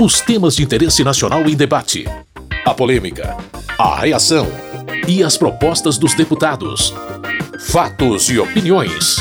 Os temas de interesse nacional em debate. A polêmica. A reação. E as propostas dos deputados. Fatos e opiniões.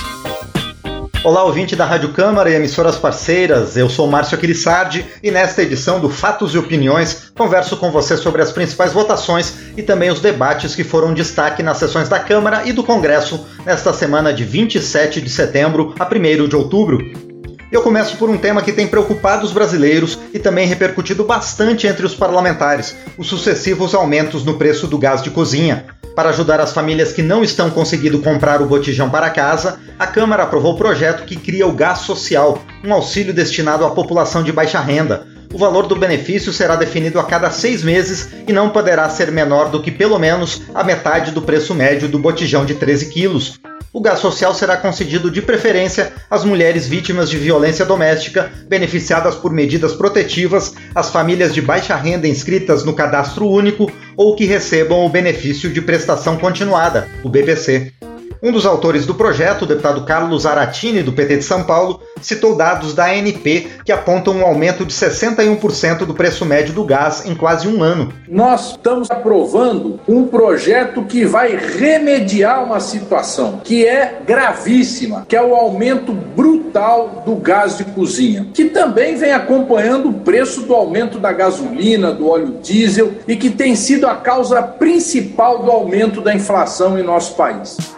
Olá, ouvinte da Rádio Câmara e emissoras parceiras. Eu sou Márcio Aquilissardi e nesta edição do Fatos e Opiniões converso com você sobre as principais votações e também os debates que foram destaque nas sessões da Câmara e do Congresso nesta semana de 27 de setembro a 1 de outubro. Eu começo por um tema que tem preocupado os brasileiros e também repercutido bastante entre os parlamentares: os sucessivos aumentos no preço do gás de cozinha. Para ajudar as famílias que não estão conseguindo comprar o botijão para casa, a Câmara aprovou o projeto que cria o Gás Social, um auxílio destinado à população de baixa renda. O valor do benefício será definido a cada seis meses e não poderá ser menor do que pelo menos a metade do preço médio do botijão de 13 quilos o gás social será concedido de preferência às mulheres vítimas de violência doméstica, beneficiadas por medidas protetivas, às famílias de baixa renda inscritas no cadastro único ou que recebam o benefício de prestação continuada, o BPC. Um dos autores do projeto, o deputado Carlos Aratini, do PT de São Paulo, citou dados da ANP que apontam um aumento de 61% do preço médio do gás em quase um ano. Nós estamos aprovando um projeto que vai remediar uma situação que é gravíssima, que é o aumento brutal do gás de cozinha, que também vem acompanhando o preço do aumento da gasolina, do óleo diesel e que tem sido a causa principal do aumento da inflação em nosso país.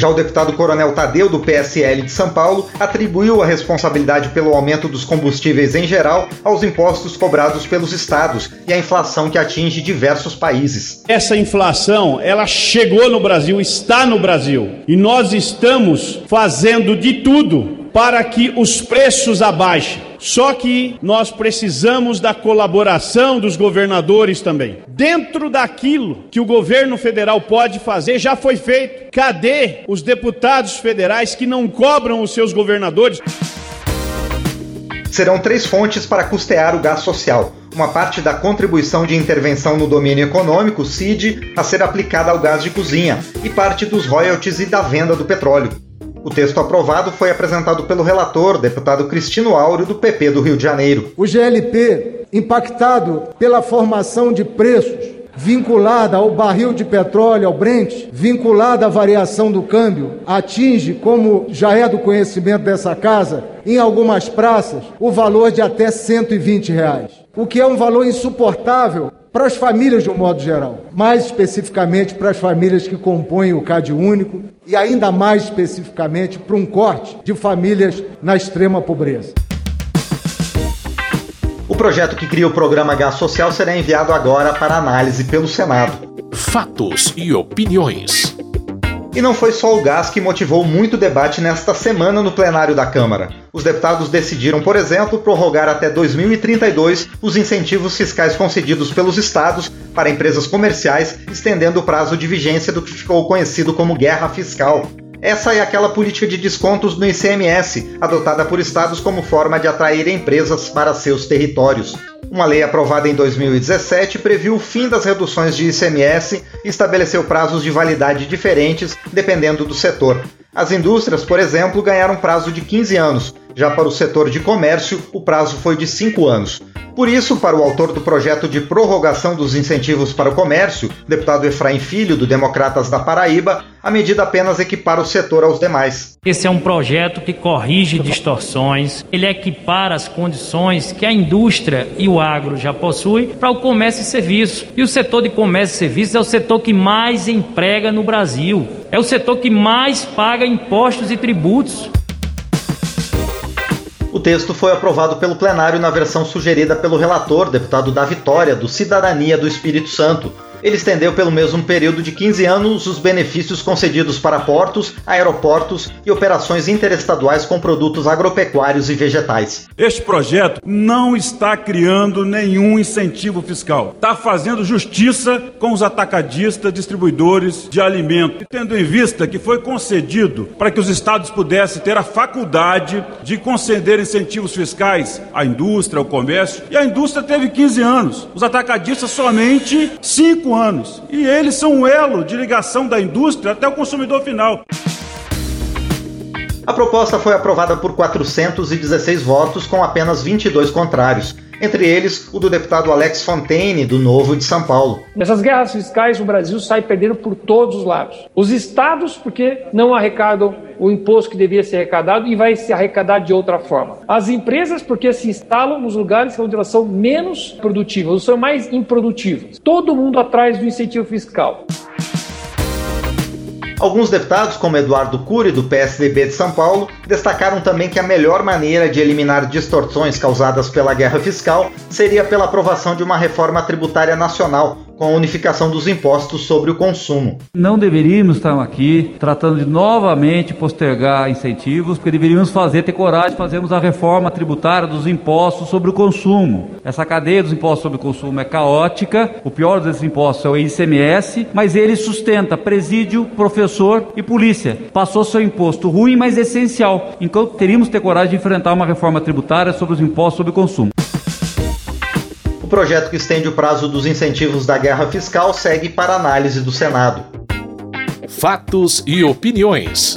Já o deputado Coronel Tadeu, do PSL de São Paulo, atribuiu a responsabilidade pelo aumento dos combustíveis em geral aos impostos cobrados pelos estados e à inflação que atinge diversos países. Essa inflação, ela chegou no Brasil, está no Brasil, e nós estamos fazendo de tudo para que os preços abaixem. Só que nós precisamos da colaboração dos governadores também. Dentro daquilo que o governo federal pode fazer, já foi feito. Cadê os deputados federais que não cobram os seus governadores? Serão três fontes para custear o gás social. Uma parte da contribuição de intervenção no domínio econômico, CID, a ser aplicada ao gás de cozinha, e parte dos royalties e da venda do petróleo. O texto aprovado foi apresentado pelo relator, deputado Cristino Áureo, do PP do Rio de Janeiro. O GLP, impactado pela formação de preços vinculada ao barril de petróleo, ao Brent, vinculada à variação do câmbio, atinge, como já é do conhecimento dessa casa, em algumas praças, o valor de até 120 reais. O que é um valor insuportável para as famílias de um modo geral, mais especificamente para as famílias que compõem o CAD único e ainda mais especificamente para um corte de famílias na extrema pobreza. O projeto que cria o programa Gás Social será enviado agora para análise pelo Senado. Fatos e opiniões. E não foi só o gás que motivou muito debate nesta semana no plenário da Câmara. Os deputados decidiram, por exemplo, prorrogar até 2032 os incentivos fiscais concedidos pelos estados para empresas comerciais, estendendo o prazo de vigência do que ficou conhecido como guerra fiscal. Essa é aquela política de descontos no ICMS, adotada por estados como forma de atrair empresas para seus territórios. Uma lei aprovada em 2017 previu o fim das reduções de ICMS e estabeleceu prazos de validade diferentes dependendo do setor. As indústrias, por exemplo, ganharam prazo de 15 anos, já para o setor de comércio, o prazo foi de 5 anos. Por isso, para o autor do projeto de prorrogação dos incentivos para o comércio, deputado Efraim Filho, do Democratas da Paraíba, a medida apenas equipara o setor aos demais. Esse é um projeto que corrige distorções, ele equipara as condições que a indústria e o agro já possuem para o comércio e serviço. E o setor de comércio e serviços é o setor que mais emprega no Brasil, é o setor que mais paga impostos e tributos. O texto foi aprovado pelo plenário na versão sugerida pelo relator, deputado da Vitória, do Cidadania do Espírito Santo, ele estendeu pelo mesmo período de 15 anos os benefícios concedidos para portos, aeroportos e operações interestaduais com produtos agropecuários e vegetais. Este projeto não está criando nenhum incentivo fiscal. Está fazendo justiça com os atacadistas, distribuidores de alimento, tendo em vista que foi concedido para que os estados pudessem ter a faculdade de conceder incentivos fiscais à indústria, ao comércio, e a indústria teve 15 anos. Os atacadistas somente 5 cinco anos. E eles são o elo de ligação da indústria até o consumidor final. A proposta foi aprovada por 416 votos, com apenas 22 contrários, entre eles o do deputado Alex Fontaine, do Novo de São Paulo. Nessas guerras fiscais, o Brasil sai perdendo por todos os lados. Os estados, porque não arrecadam o imposto que devia ser arrecadado e vai se arrecadar de outra forma. As empresas, porque se instalam nos lugares onde elas são menos produtivas, ou são mais improdutivas. Todo mundo atrás do incentivo fiscal. Alguns deputados, como Eduardo Cury, do PSDB de São Paulo, destacaram também que a melhor maneira de eliminar distorções causadas pela guerra fiscal seria pela aprovação de uma reforma tributária nacional, com a unificação dos impostos sobre o consumo. Não deveríamos estar aqui tratando de novamente postergar incentivos, porque deveríamos fazer, ter coragem fazermos a reforma tributária dos impostos sobre o consumo. Essa cadeia dos impostos sobre o consumo é caótica, o pior desses impostos é o ICMS, mas ele sustenta presídio, professor e polícia. Passou seu imposto ruim, mas essencial. Então teríamos ter coragem de enfrentar uma reforma tributária sobre os impostos sobre o consumo projeto que estende o prazo dos incentivos da guerra fiscal segue para análise do Senado. Fatos e opiniões.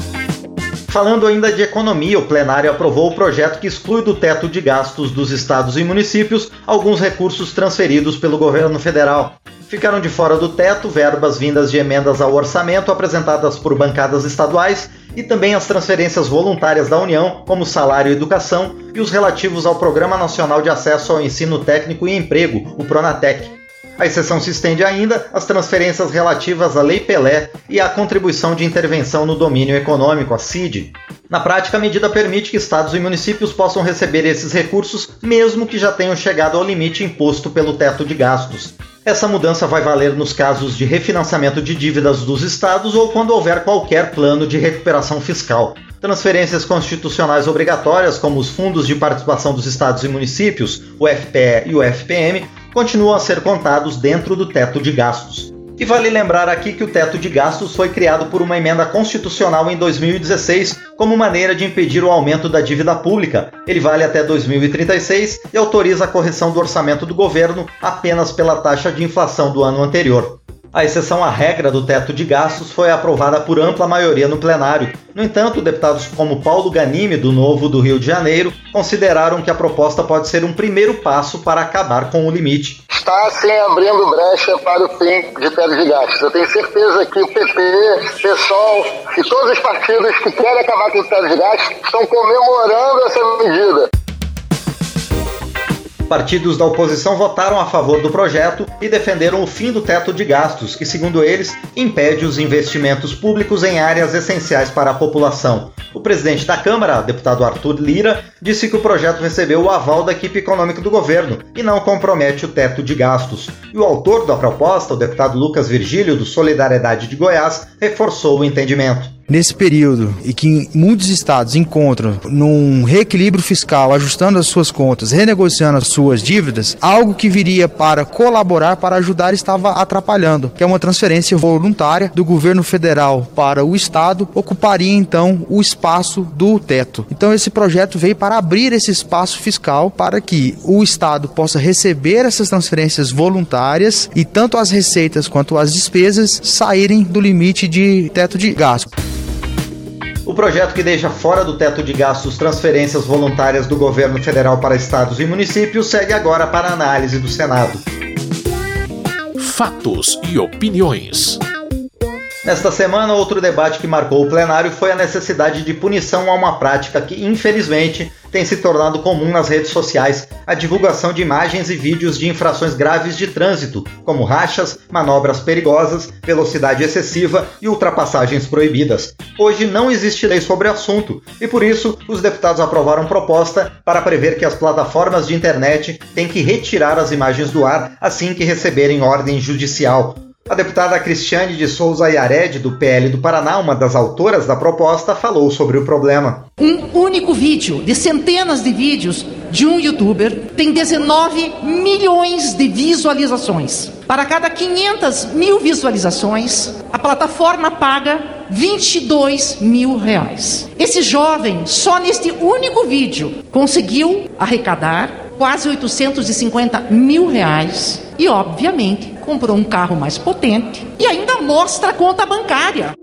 Falando ainda de economia, o plenário aprovou o projeto que exclui do teto de gastos dos estados e municípios alguns recursos transferidos pelo governo federal. Ficaram de fora do teto verbas vindas de emendas ao orçamento apresentadas por bancadas estaduais e também as transferências voluntárias da União, como salário e educação, e os relativos ao Programa Nacional de Acesso ao Ensino Técnico e Emprego, o Pronatec. A exceção se estende ainda às transferências relativas à Lei Pelé e à contribuição de intervenção no domínio econômico, a CID. Na prática, a medida permite que estados e municípios possam receber esses recursos, mesmo que já tenham chegado ao limite imposto pelo teto de gastos. Essa mudança vai valer nos casos de refinanciamento de dívidas dos estados ou quando houver qualquer plano de recuperação fiscal. Transferências constitucionais obrigatórias, como os fundos de participação dos estados e municípios, o FPE e o FPM, continuam a ser contados dentro do teto de gastos. E vale lembrar aqui que o teto de gastos foi criado por uma emenda constitucional em 2016 como maneira de impedir o aumento da dívida pública. Ele vale até 2036 e autoriza a correção do orçamento do governo apenas pela taxa de inflação do ano anterior. A exceção à regra do teto de gastos foi aprovada por ampla maioria no plenário. No entanto, deputados como Paulo Ganime, do Novo do Rio de Janeiro, consideraram que a proposta pode ser um primeiro passo para acabar com o limite. Está sim abrindo brecha para o fim de teto de gastos. Eu tenho certeza que o PP, PSOL e todos os partidos que querem acabar com o teto de gastos estão comemorando essa medida. Partidos da oposição votaram a favor do projeto e defenderam o fim do teto de gastos, que, segundo eles, impede os investimentos públicos em áreas essenciais para a população. O presidente da Câmara, deputado Arthur Lira, disse que o projeto recebeu o aval da equipe econômica do governo e não compromete o teto de gastos. E o autor da proposta, o deputado Lucas Virgílio, do Solidariedade de Goiás, reforçou o entendimento. Nesse período e que muitos estados encontram num reequilíbrio fiscal, ajustando as suas contas, renegociando as suas dívidas, algo que viria para colaborar, para ajudar, estava atrapalhando, que é uma transferência voluntária do governo federal para o estado, ocuparia então o espaço do teto. Então esse projeto veio para abrir esse espaço fiscal para que o estado possa receber essas transferências voluntárias e tanto as receitas quanto as despesas saírem do limite de teto de gasto. O projeto que deixa fora do teto de gastos transferências voluntárias do governo federal para estados e municípios segue agora para análise do Senado. Fatos e opiniões. Nesta semana, outro debate que marcou o plenário foi a necessidade de punição a uma prática que, infelizmente, tem se tornado comum nas redes sociais: a divulgação de imagens e vídeos de infrações graves de trânsito, como rachas, manobras perigosas, velocidade excessiva e ultrapassagens proibidas. Hoje não existe lei sobre o assunto e, por isso, os deputados aprovaram proposta para prever que as plataformas de internet têm que retirar as imagens do ar assim que receberem ordem judicial. A deputada Cristiane de Souza Iared, do PL do Paraná, uma das autoras da proposta, falou sobre o problema. Um único vídeo de centenas de vídeos de um youtuber tem 19 milhões de visualizações. Para cada 500 mil visualizações, a plataforma paga 22 mil reais. Esse jovem, só neste único vídeo, conseguiu arrecadar quase 850 mil reais e, obviamente, comprou um carro mais potente e ainda mostra a conta bancária.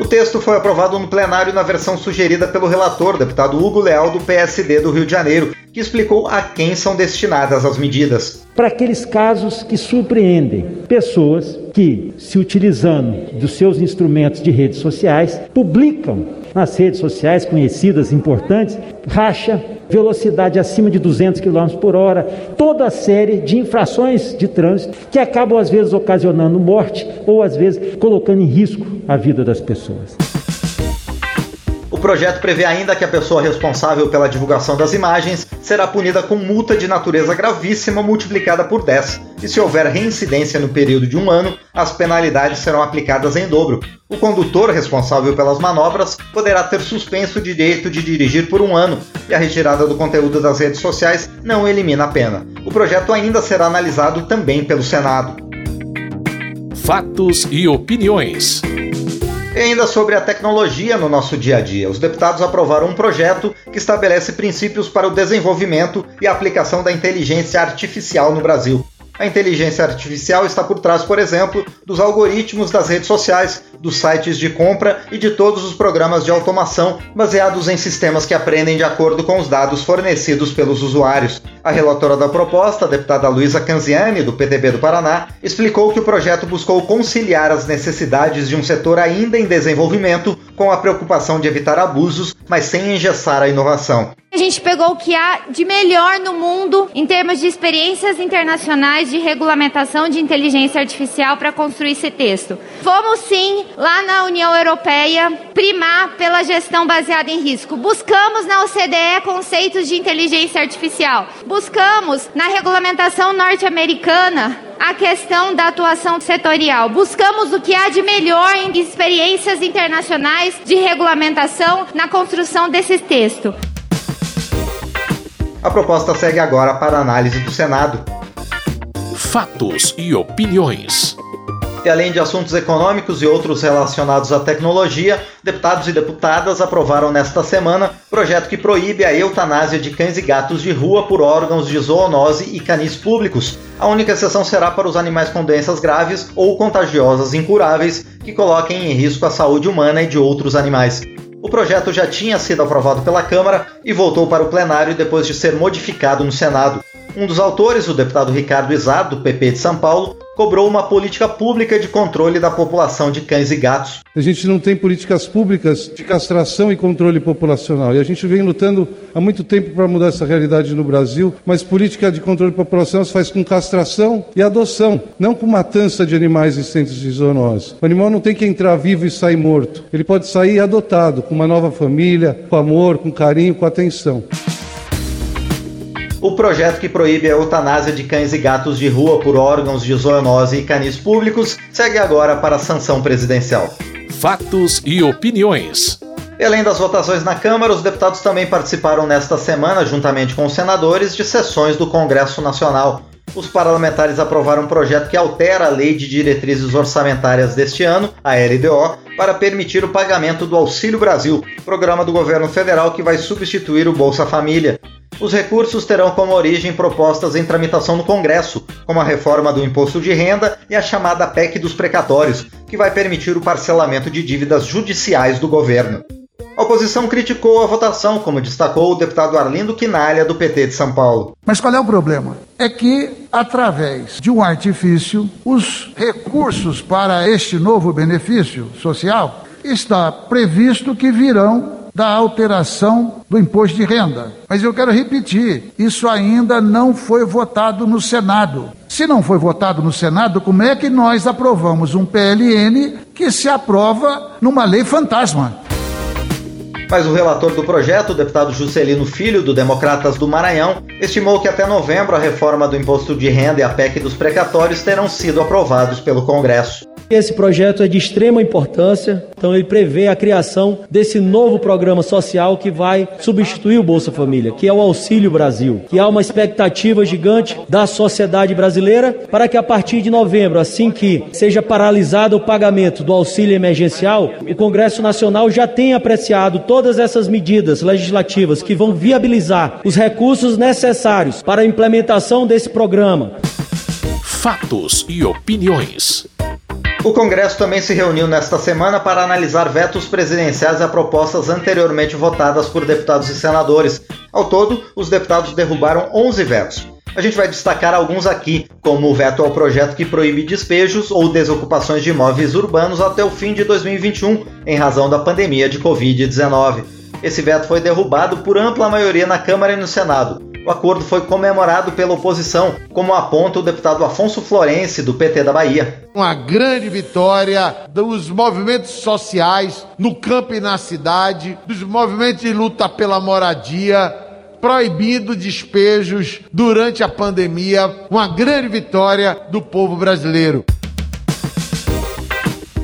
O texto foi aprovado no plenário na versão sugerida pelo relator, deputado Hugo Leal, do PSD do Rio de Janeiro, que explicou a quem são destinadas as medidas. Para aqueles casos que surpreendem pessoas que, se utilizando dos seus instrumentos de redes sociais, publicam nas redes sociais conhecidas, importantes, racha, velocidade acima de 200 km por hora, toda a série de infrações de trânsito que acabam às vezes ocasionando morte ou às vezes colocando em risco a vida das pessoas projeto prevê ainda que a pessoa responsável pela divulgação das imagens será punida com multa de natureza gravíssima multiplicada por 10. E se houver reincidência no período de um ano, as penalidades serão aplicadas em dobro. O condutor responsável pelas manobras poderá ter suspenso o direito de dirigir por um ano, e a retirada do conteúdo das redes sociais não elimina a pena. O projeto ainda será analisado também pelo Senado. Fatos e opiniões. E ainda sobre a tecnologia no nosso dia a dia, os deputados aprovaram um projeto que estabelece princípios para o desenvolvimento e aplicação da inteligência artificial no Brasil. A inteligência artificial está por trás, por exemplo, dos algoritmos das redes sociais, dos sites de compra e de todos os programas de automação baseados em sistemas que aprendem de acordo com os dados fornecidos pelos usuários. A relatora da proposta, a deputada Luísa Canziani, do PTB do Paraná, explicou que o projeto buscou conciliar as necessidades de um setor ainda em desenvolvimento com a preocupação de evitar abusos, mas sem engessar a inovação. A gente pegou o que há de melhor no mundo em termos de experiências internacionais de regulamentação de inteligência artificial para construir esse texto. Fomos sim, lá na União Europeia, primar pela gestão baseada em risco. Buscamos na OCDE conceitos de inteligência artificial. Buscamos na regulamentação norte-americana a questão da atuação setorial. Buscamos o que há de melhor em experiências internacionais de regulamentação na construção desse texto. A proposta segue agora para análise do Senado. Fatos e opiniões. E além de assuntos econômicos e outros relacionados à tecnologia, deputados e deputadas aprovaram nesta semana projeto que proíbe a eutanásia de cães e gatos de rua por órgãos de zoonose e canis públicos. A única exceção será para os animais com doenças graves ou contagiosas incuráveis que coloquem em risco a saúde humana e de outros animais. O projeto já tinha sido aprovado pela Câmara e voltou para o plenário depois de ser modificado no Senado. Um dos autores, o deputado Ricardo Izar, do PP de São Paulo, cobrou uma política pública de controle da população de cães e gatos. A gente não tem políticas públicas de castração e controle populacional. E a gente vem lutando há muito tempo para mudar essa realidade no Brasil, mas política de controle populacional se faz com castração e adoção, não com matança de animais existentes de zoonose. O animal não tem que entrar vivo e sair morto. Ele pode sair adotado, com uma nova família, com amor, com carinho, com atenção o projeto que proíbe a eutanásia de cães e gatos de rua por órgãos de zoonose e canis públicos segue agora para a sanção presidencial. Fatos e opiniões. E além das votações na Câmara, os deputados também participaram nesta semana, juntamente com os senadores, de sessões do Congresso Nacional. Os parlamentares aprovaram um projeto que altera a Lei de Diretrizes Orçamentárias deste ano, a LDO, para permitir o pagamento do Auxílio Brasil, programa do governo federal que vai substituir o Bolsa Família. Os recursos terão como origem propostas em tramitação no Congresso, como a reforma do imposto de renda e a chamada PEC dos precatórios, que vai permitir o parcelamento de dívidas judiciais do governo. A oposição criticou a votação, como destacou o deputado Arlindo Quinalha, do PT de São Paulo. Mas qual é o problema? É que, através de um artifício, os recursos para este novo benefício social está previsto que virão da alteração do imposto de renda. Mas eu quero repetir: isso ainda não foi votado no Senado. Se não foi votado no Senado, como é que nós aprovamos um PLN que se aprova numa lei fantasma? Mas o relator do projeto, o deputado Juscelino Filho, do Democratas do Maranhão, estimou que até novembro a reforma do imposto de renda e a PEC dos precatórios terão sido aprovados pelo Congresso. Esse projeto é de extrema importância, então ele prevê a criação desse novo programa social que vai substituir o Bolsa Família, que é o Auxílio Brasil, que há uma expectativa gigante da sociedade brasileira para que a partir de novembro, assim que seja paralisado o pagamento do auxílio emergencial, o Congresso Nacional já tenha apreciado todas essas medidas legislativas que vão viabilizar os recursos necessários para a implementação desse programa. Fatos e opiniões. O Congresso também se reuniu nesta semana para analisar vetos presidenciais a propostas anteriormente votadas por deputados e senadores. Ao todo, os deputados derrubaram 11 vetos. A gente vai destacar alguns aqui, como o veto ao projeto que proíbe despejos ou desocupações de imóveis urbanos até o fim de 2021, em razão da pandemia de Covid-19. Esse veto foi derrubado por ampla maioria na Câmara e no Senado. O acordo foi comemorado pela oposição, como aponta o deputado Afonso Florense, do PT da Bahia. Uma grande vitória dos movimentos sociais no campo e na cidade, dos movimentos de luta pela moradia, proibindo despejos durante a pandemia. Uma grande vitória do povo brasileiro.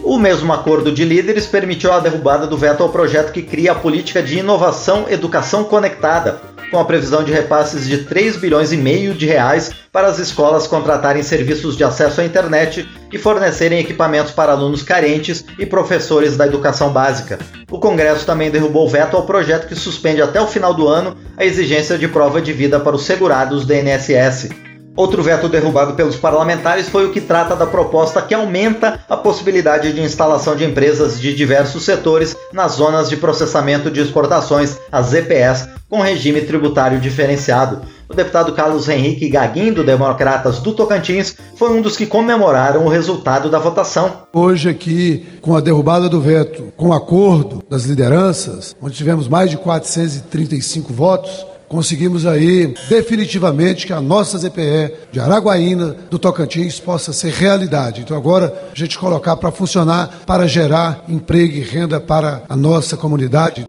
O mesmo acordo de líderes permitiu a derrubada do veto ao projeto que cria a política de inovação educação conectada, com a previsão de repasses de 3 bilhões e meio de reais para as escolas contratarem serviços de acesso à internet e fornecerem equipamentos para alunos carentes e professores da educação básica. O Congresso também derrubou o veto ao projeto que suspende até o final do ano a exigência de prova de vida para os segurados do INSS. Outro veto derrubado pelos parlamentares foi o que trata da proposta que aumenta a possibilidade de instalação de empresas de diversos setores nas zonas de processamento de exportações, as ZPS, com regime tributário diferenciado. O deputado Carlos Henrique Gaguin, do Democratas do Tocantins, foi um dos que comemoraram o resultado da votação. Hoje, aqui, com a derrubada do veto, com o acordo das lideranças, onde tivemos mais de 435 votos, conseguimos aí definitivamente que a nossa ZPE de Araguaína, do Tocantins, possa ser realidade. Então agora a gente colocar para funcionar, para gerar emprego e renda para a nossa comunidade.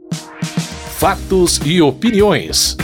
Fatos e opiniões.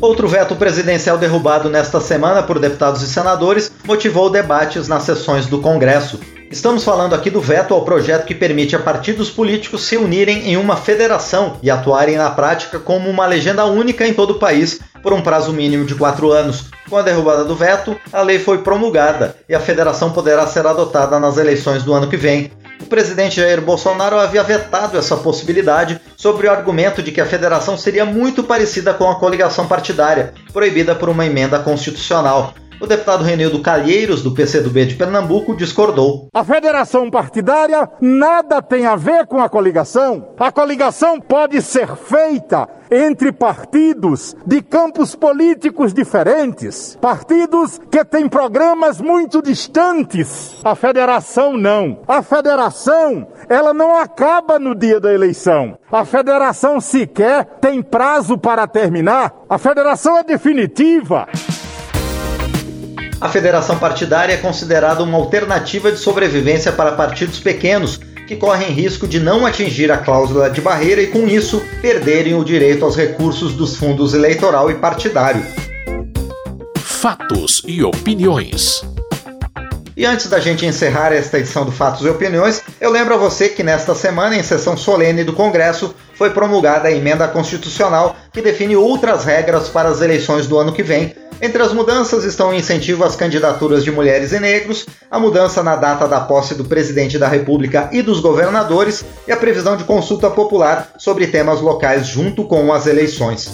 Outro veto presidencial derrubado nesta semana por deputados e senadores motivou debates nas sessões do Congresso. Estamos falando aqui do veto ao projeto que permite a partidos políticos se unirem em uma federação e atuarem na prática como uma legenda única em todo o país por um prazo mínimo de quatro anos. Com a derrubada do veto, a lei foi promulgada e a federação poderá ser adotada nas eleições do ano que vem. O presidente Jair Bolsonaro havia vetado essa possibilidade sobre o argumento de que a federação seria muito parecida com a coligação partidária, proibida por uma emenda constitucional. O deputado Renildo Calheiros, do PCdoB de Pernambuco, discordou. A federação partidária nada tem a ver com a coligação. A coligação pode ser feita entre partidos de campos políticos diferentes, partidos que têm programas muito distantes. A federação não. A federação, ela não acaba no dia da eleição. A federação sequer tem prazo para terminar. A federação é definitiva. A federação partidária é considerada uma alternativa de sobrevivência para partidos pequenos que correm risco de não atingir a cláusula de barreira e, com isso, perderem o direito aos recursos dos fundos eleitoral e partidário. Fatos e opiniões. E antes da gente encerrar esta edição do Fatos e Opiniões, eu lembro a você que nesta semana, em sessão solene do Congresso, foi promulgada a emenda constitucional que define outras regras para as eleições do ano que vem, entre as mudanças estão o incentivo às candidaturas de mulheres e negros, a mudança na data da posse do presidente da República e dos governadores e a previsão de consulta popular sobre temas locais junto com as eleições.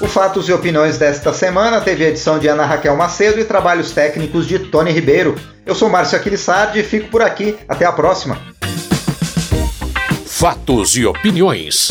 O Fatos e Opiniões desta semana teve a edição de Ana Raquel Macedo e trabalhos técnicos de Tony Ribeiro. Eu sou Márcio Aquilissardi e fico por aqui. Até a próxima. Fatos e Opiniões.